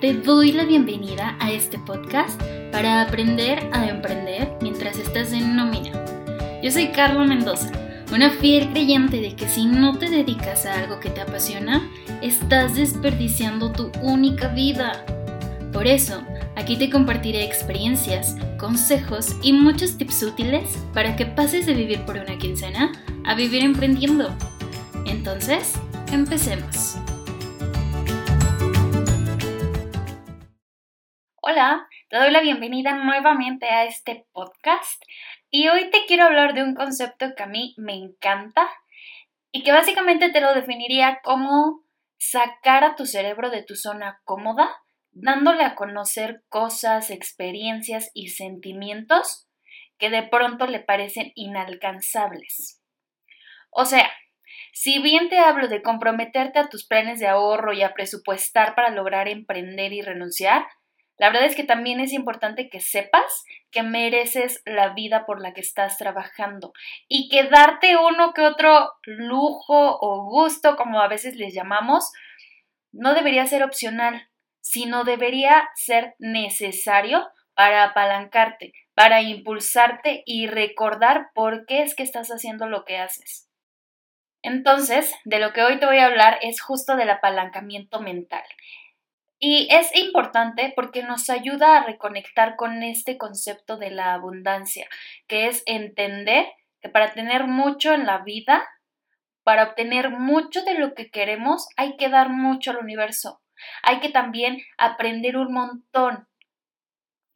Te doy la bienvenida a este podcast para aprender a emprender mientras estás en nómina. Yo soy Carla Mendoza, una fiel creyente de que si no te dedicas a algo que te apasiona, estás desperdiciando tu única vida. Por eso, aquí te compartiré experiencias, consejos y muchos tips útiles para que pases de vivir por una quincena a vivir emprendiendo. Entonces, empecemos. Hola, te doy la bienvenida nuevamente a este podcast y hoy te quiero hablar de un concepto que a mí me encanta y que básicamente te lo definiría como sacar a tu cerebro de tu zona cómoda, dándole a conocer cosas, experiencias y sentimientos que de pronto le parecen inalcanzables. O sea, si bien te hablo de comprometerte a tus planes de ahorro y a presupuestar para lograr emprender y renunciar, la verdad es que también es importante que sepas que mereces la vida por la que estás trabajando y que darte uno que otro lujo o gusto, como a veces les llamamos, no debería ser opcional, sino debería ser necesario para apalancarte, para impulsarte y recordar por qué es que estás haciendo lo que haces. Entonces, de lo que hoy te voy a hablar es justo del apalancamiento mental. Y es importante porque nos ayuda a reconectar con este concepto de la abundancia, que es entender que para tener mucho en la vida, para obtener mucho de lo que queremos, hay que dar mucho al universo. Hay que también aprender un montón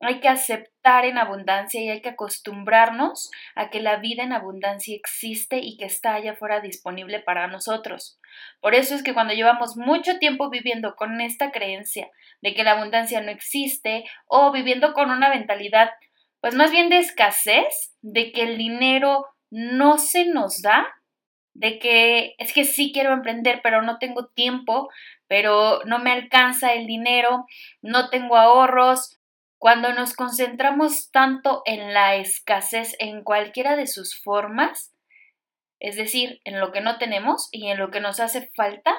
hay que aceptar en abundancia y hay que acostumbrarnos a que la vida en abundancia existe y que está allá afuera disponible para nosotros. Por eso es que cuando llevamos mucho tiempo viviendo con esta creencia de que la abundancia no existe o viviendo con una mentalidad pues más bien de escasez, de que el dinero no se nos da, de que es que sí quiero emprender, pero no tengo tiempo, pero no me alcanza el dinero, no tengo ahorros, cuando nos concentramos tanto en la escasez en cualquiera de sus formas, es decir, en lo que no tenemos y en lo que nos hace falta,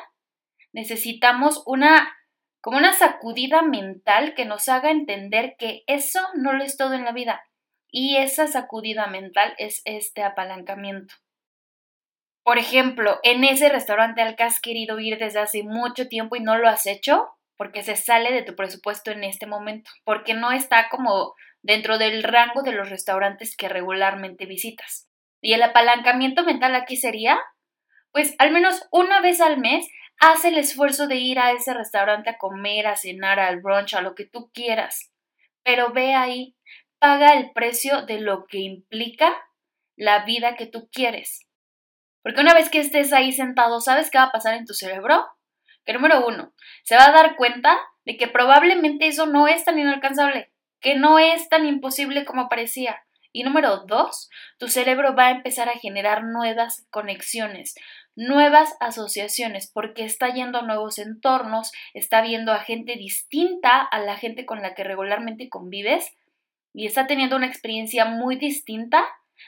necesitamos una como una sacudida mental que nos haga entender que eso no lo es todo en la vida. Y esa sacudida mental es este apalancamiento. Por ejemplo, en ese restaurante al que has querido ir desde hace mucho tiempo y no lo has hecho, porque se sale de tu presupuesto en este momento, porque no está como dentro del rango de los restaurantes que regularmente visitas. Y el apalancamiento mental aquí sería, pues al menos una vez al mes, haz el esfuerzo de ir a ese restaurante a comer, a cenar, al brunch, a lo que tú quieras. Pero ve ahí, paga el precio de lo que implica la vida que tú quieres. Porque una vez que estés ahí sentado, ¿sabes qué va a pasar en tu cerebro? Que número uno, se va a dar cuenta de que probablemente eso no es tan inalcanzable, que no es tan imposible como parecía. Y número dos, tu cerebro va a empezar a generar nuevas conexiones, nuevas asociaciones, porque está yendo a nuevos entornos, está viendo a gente distinta a la gente con la que regularmente convives y está teniendo una experiencia muy distinta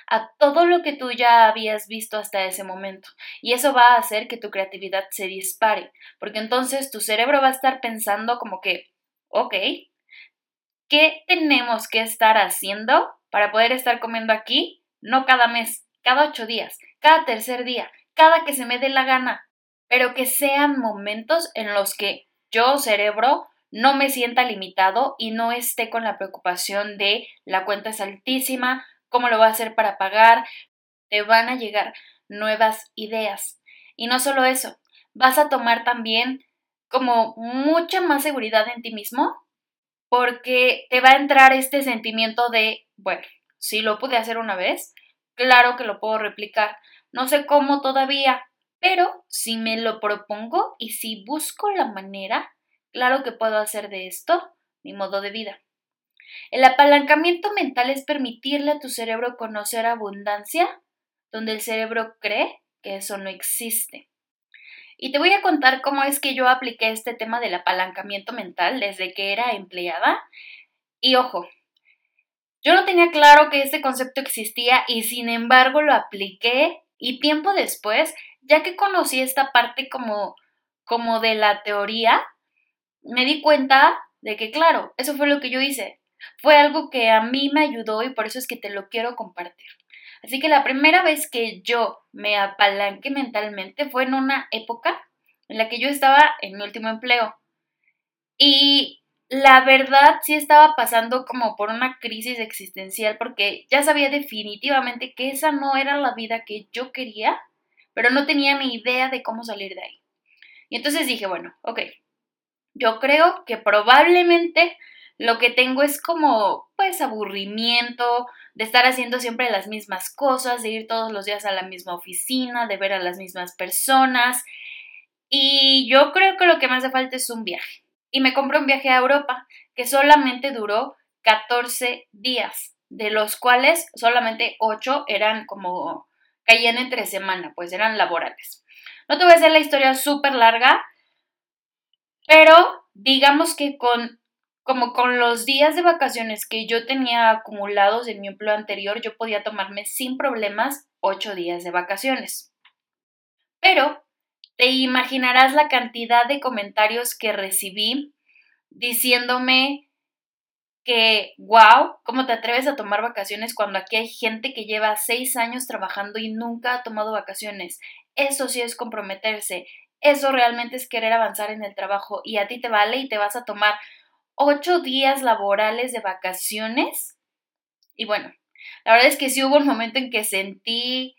a todo lo que tú ya habías visto hasta ese momento. Y eso va a hacer que tu creatividad se dispare, porque entonces tu cerebro va a estar pensando como que, ok, ¿qué tenemos que estar haciendo para poder estar comiendo aquí? No cada mes, cada ocho días, cada tercer día, cada que se me dé la gana, pero que sean momentos en los que yo, cerebro, no me sienta limitado y no esté con la preocupación de la cuenta es altísima, cómo lo va a hacer para pagar, te van a llegar nuevas ideas. Y no solo eso, vas a tomar también como mucha más seguridad en ti mismo porque te va a entrar este sentimiento de, bueno, si lo pude hacer una vez, claro que lo puedo replicar. No sé cómo todavía, pero si me lo propongo y si busco la manera, claro que puedo hacer de esto mi modo de vida. El apalancamiento mental es permitirle a tu cerebro conocer abundancia donde el cerebro cree que eso no existe. Y te voy a contar cómo es que yo apliqué este tema del apalancamiento mental desde que era empleada. Y ojo, yo no tenía claro que este concepto existía y sin embargo lo apliqué y tiempo después, ya que conocí esta parte como, como de la teoría, me di cuenta de que, claro, eso fue lo que yo hice. Fue algo que a mí me ayudó y por eso es que te lo quiero compartir. Así que la primera vez que yo me apalanqué mentalmente fue en una época en la que yo estaba en mi último empleo. Y la verdad sí estaba pasando como por una crisis existencial porque ya sabía definitivamente que esa no era la vida que yo quería, pero no tenía ni idea de cómo salir de ahí. Y entonces dije, bueno, ok, yo creo que probablemente lo que tengo es como, pues, aburrimiento de estar haciendo siempre las mismas cosas, de ir todos los días a la misma oficina, de ver a las mismas personas. Y yo creo que lo que me hace falta es un viaje. Y me compré un viaje a Europa que solamente duró 14 días, de los cuales solamente 8 eran como caían entre semana, pues eran laborales. No te voy a hacer la historia súper larga, pero digamos que con como con los días de vacaciones que yo tenía acumulados en mi empleo anterior, yo podía tomarme sin problemas ocho días de vacaciones. Pero te imaginarás la cantidad de comentarios que recibí diciéndome que, wow, ¿cómo te atreves a tomar vacaciones cuando aquí hay gente que lleva seis años trabajando y nunca ha tomado vacaciones? Eso sí es comprometerse, eso realmente es querer avanzar en el trabajo y a ti te vale y te vas a tomar ocho días laborales de vacaciones. Y bueno, la verdad es que sí hubo un momento en que sentí,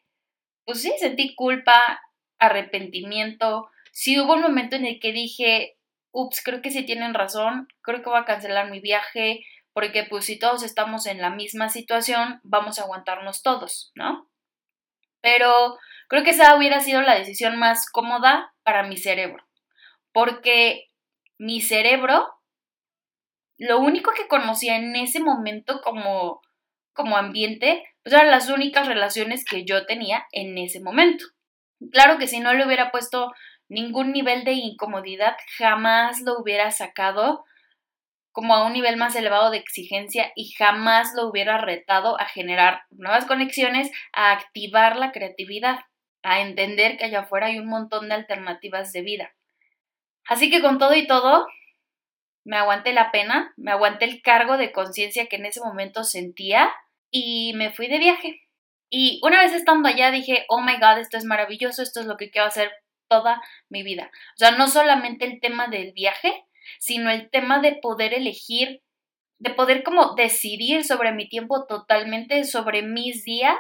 pues sí, sentí culpa, arrepentimiento. Sí hubo un momento en el que dije, ups, creo que sí tienen razón, creo que voy a cancelar mi viaje, porque pues si todos estamos en la misma situación, vamos a aguantarnos todos, ¿no? Pero creo que esa hubiera sido la decisión más cómoda para mi cerebro, porque mi cerebro lo único que conocía en ese momento como, como ambiente, pues eran las únicas relaciones que yo tenía en ese momento. Claro que si no le hubiera puesto ningún nivel de incomodidad, jamás lo hubiera sacado como a un nivel más elevado de exigencia y jamás lo hubiera retado a generar nuevas conexiones, a activar la creatividad, a entender que allá afuera hay un montón de alternativas de vida. Así que con todo y todo, me aguanté la pena, me aguanté el cargo de conciencia que en ese momento sentía y me fui de viaje. Y una vez estando allá dije, oh my god, esto es maravilloso, esto es lo que quiero hacer toda mi vida. O sea, no solamente el tema del viaje, sino el tema de poder elegir, de poder como decidir sobre mi tiempo totalmente, sobre mis días,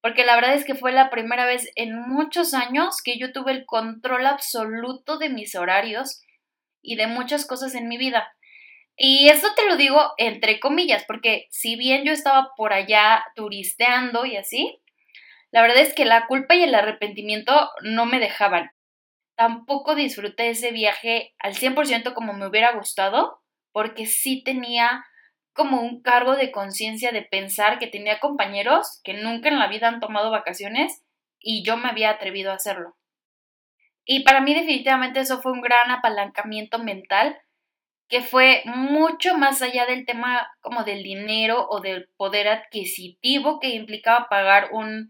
porque la verdad es que fue la primera vez en muchos años que yo tuve el control absoluto de mis horarios y de muchas cosas en mi vida. Y eso te lo digo entre comillas, porque si bien yo estaba por allá turisteando y así, la verdad es que la culpa y el arrepentimiento no me dejaban. Tampoco disfruté ese viaje al 100% como me hubiera gustado, porque sí tenía como un cargo de conciencia de pensar que tenía compañeros que nunca en la vida han tomado vacaciones y yo me había atrevido a hacerlo. Y para mí definitivamente eso fue un gran apalancamiento mental que fue mucho más allá del tema como del dinero o del poder adquisitivo que implicaba pagar un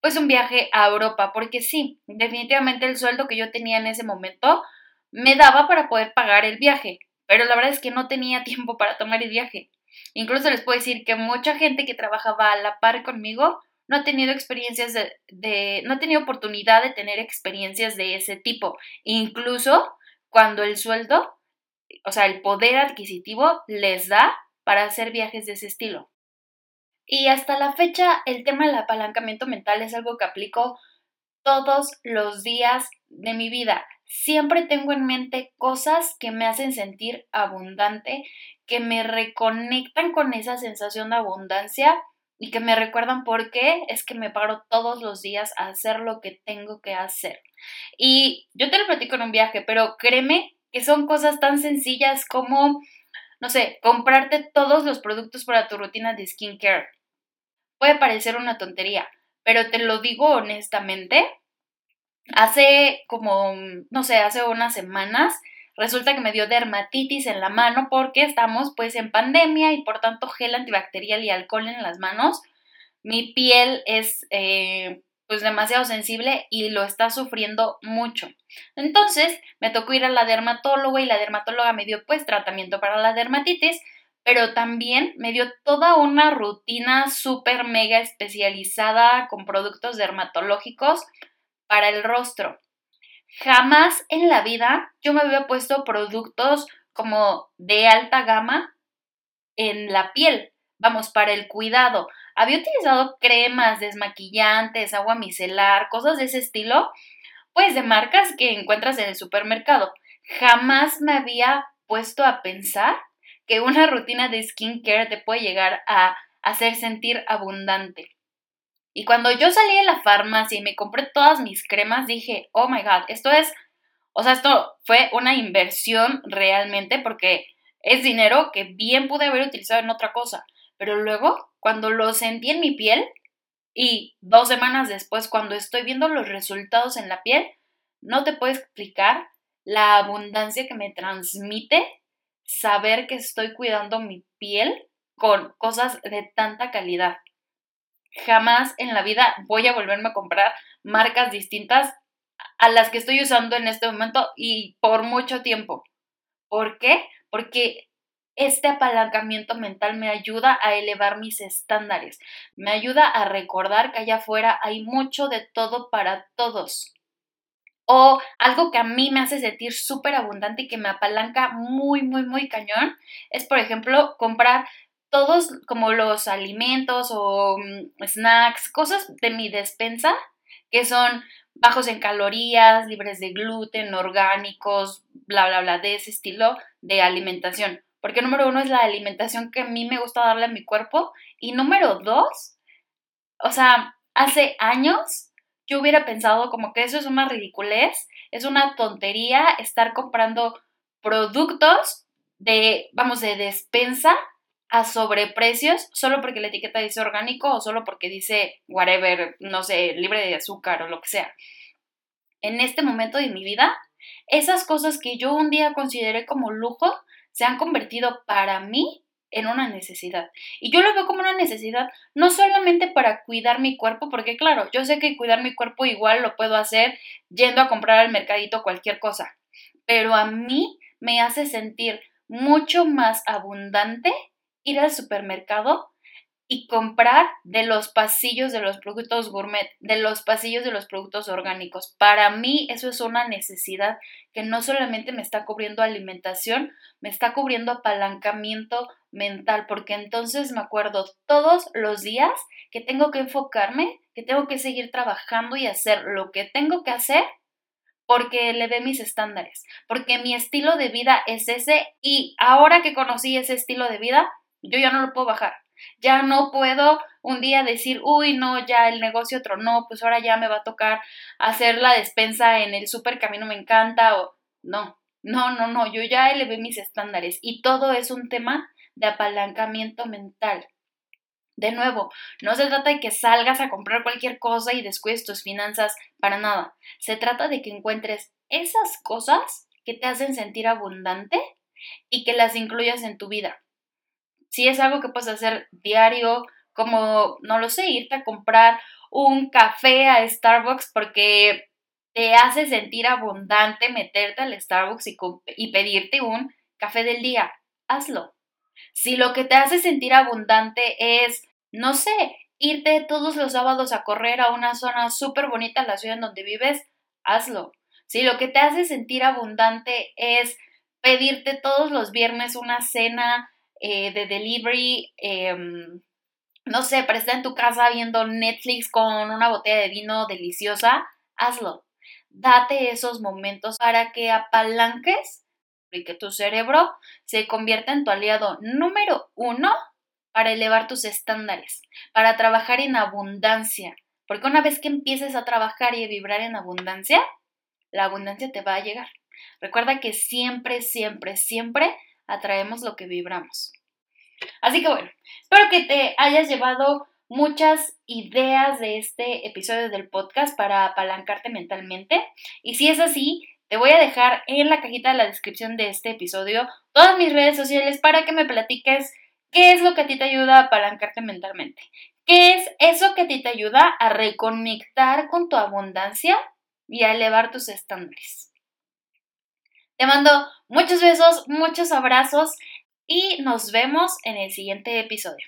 pues un viaje a Europa, porque sí, definitivamente el sueldo que yo tenía en ese momento me daba para poder pagar el viaje, pero la verdad es que no tenía tiempo para tomar el viaje. Incluso les puedo decir que mucha gente que trabajaba a la par conmigo no ha tenido experiencias de, no ha tenido oportunidad de tener experiencias de ese tipo, incluso cuando el sueldo, o sea, el poder adquisitivo les da para hacer viajes de ese estilo. Y hasta la fecha, el tema del apalancamiento mental es algo que aplico todos los días de mi vida. Siempre tengo en mente cosas que me hacen sentir abundante, que me reconectan con esa sensación de abundancia y que me recuerdan por qué es que me paro todos los días a hacer lo que tengo que hacer. Y yo te lo platico en un viaje, pero créeme que son cosas tan sencillas como, no sé, comprarte todos los productos para tu rutina de skincare. Puede parecer una tontería, pero te lo digo honestamente. Hace como, no sé, hace unas semanas Resulta que me dio dermatitis en la mano porque estamos pues en pandemia y por tanto gel antibacterial y alcohol en las manos. Mi piel es, eh, pues demasiado sensible y lo está sufriendo mucho. Entonces me tocó ir a la dermatóloga y la dermatóloga me dio pues tratamiento para la dermatitis, pero también me dio toda una rutina súper mega especializada con productos dermatológicos para el rostro. Jamás en la vida yo me había puesto productos como de alta gama en la piel, vamos, para el cuidado. Había utilizado cremas, desmaquillantes, agua micelar, cosas de ese estilo, pues de marcas que encuentras en el supermercado. Jamás me había puesto a pensar que una rutina de skincare te puede llegar a hacer sentir abundante. Y cuando yo salí de la farmacia y me compré todas mis cremas, dije, oh my god, esto es, o sea, esto fue una inversión realmente porque es dinero que bien pude haber utilizado en otra cosa. Pero luego, cuando lo sentí en mi piel y dos semanas después, cuando estoy viendo los resultados en la piel, no te puedo explicar la abundancia que me transmite saber que estoy cuidando mi piel con cosas de tanta calidad. Jamás en la vida voy a volverme a comprar marcas distintas a las que estoy usando en este momento y por mucho tiempo. ¿Por qué? Porque este apalancamiento mental me ayuda a elevar mis estándares, me ayuda a recordar que allá afuera hay mucho de todo para todos. O algo que a mí me hace sentir súper abundante y que me apalanca muy, muy, muy cañón es, por ejemplo, comprar todos como los alimentos o mm, snacks, cosas de mi despensa que son bajos en calorías, libres de gluten, orgánicos, bla, bla, bla, de ese estilo de alimentación. Porque número uno es la alimentación que a mí me gusta darle a mi cuerpo. Y número dos, o sea, hace años yo hubiera pensado como que eso es una ridiculez, es una tontería estar comprando productos de, vamos, de despensa a sobreprecios solo porque la etiqueta dice orgánico o solo porque dice whatever, no sé, libre de azúcar o lo que sea. En este momento de mi vida, esas cosas que yo un día consideré como lujo se han convertido para mí en una necesidad. Y yo lo veo como una necesidad no solamente para cuidar mi cuerpo, porque claro, yo sé que cuidar mi cuerpo igual lo puedo hacer yendo a comprar al mercadito cualquier cosa, pero a mí me hace sentir mucho más abundante ir al supermercado y comprar de los pasillos de los productos gourmet, de los pasillos de los productos orgánicos. Para mí eso es una necesidad que no solamente me está cubriendo alimentación, me está cubriendo apalancamiento mental, porque entonces me acuerdo todos los días que tengo que enfocarme, que tengo que seguir trabajando y hacer lo que tengo que hacer porque le dé mis estándares, porque mi estilo de vida es ese y ahora que conocí ese estilo de vida, yo ya no lo puedo bajar ya no puedo un día decir, uy, no, ya el negocio otro no, pues ahora ya me va a tocar hacer la despensa en el súper que me encanta o no, no, no, no, yo ya elevé mis estándares y todo es un tema de apalancamiento mental. De nuevo, no se trata de que salgas a comprar cualquier cosa y descuides tus finanzas para nada. Se trata de que encuentres esas cosas que te hacen sentir abundante y que las incluyas en tu vida si es algo que puedes hacer diario, como, no lo sé, irte a comprar un café a Starbucks porque te hace sentir abundante meterte al Starbucks y, y pedirte un café del día, hazlo. Si lo que te hace sentir abundante es, no sé, irte todos los sábados a correr a una zona súper bonita en la ciudad en donde vives, hazlo. Si lo que te hace sentir abundante es pedirte todos los viernes una cena eh, de delivery, em, no sé, para estar en tu casa viendo Netflix con una botella de vino deliciosa, hazlo. Date esos momentos para que apalanques y que tu cerebro se convierta en tu aliado número uno para elevar tus estándares, para trabajar en abundancia. Porque una vez que empieces a trabajar y a vibrar en abundancia, la abundancia te va a llegar. Recuerda que siempre, siempre, siempre atraemos lo que vibramos. Así que bueno, espero que te hayas llevado muchas ideas de este episodio del podcast para apalancarte mentalmente. Y si es así, te voy a dejar en la cajita de la descripción de este episodio todas mis redes sociales para que me platiques qué es lo que a ti te ayuda a apalancarte mentalmente. ¿Qué es eso que a ti te ayuda a reconectar con tu abundancia y a elevar tus estándares? Te mando muchos besos, muchos abrazos y nos vemos en el siguiente episodio.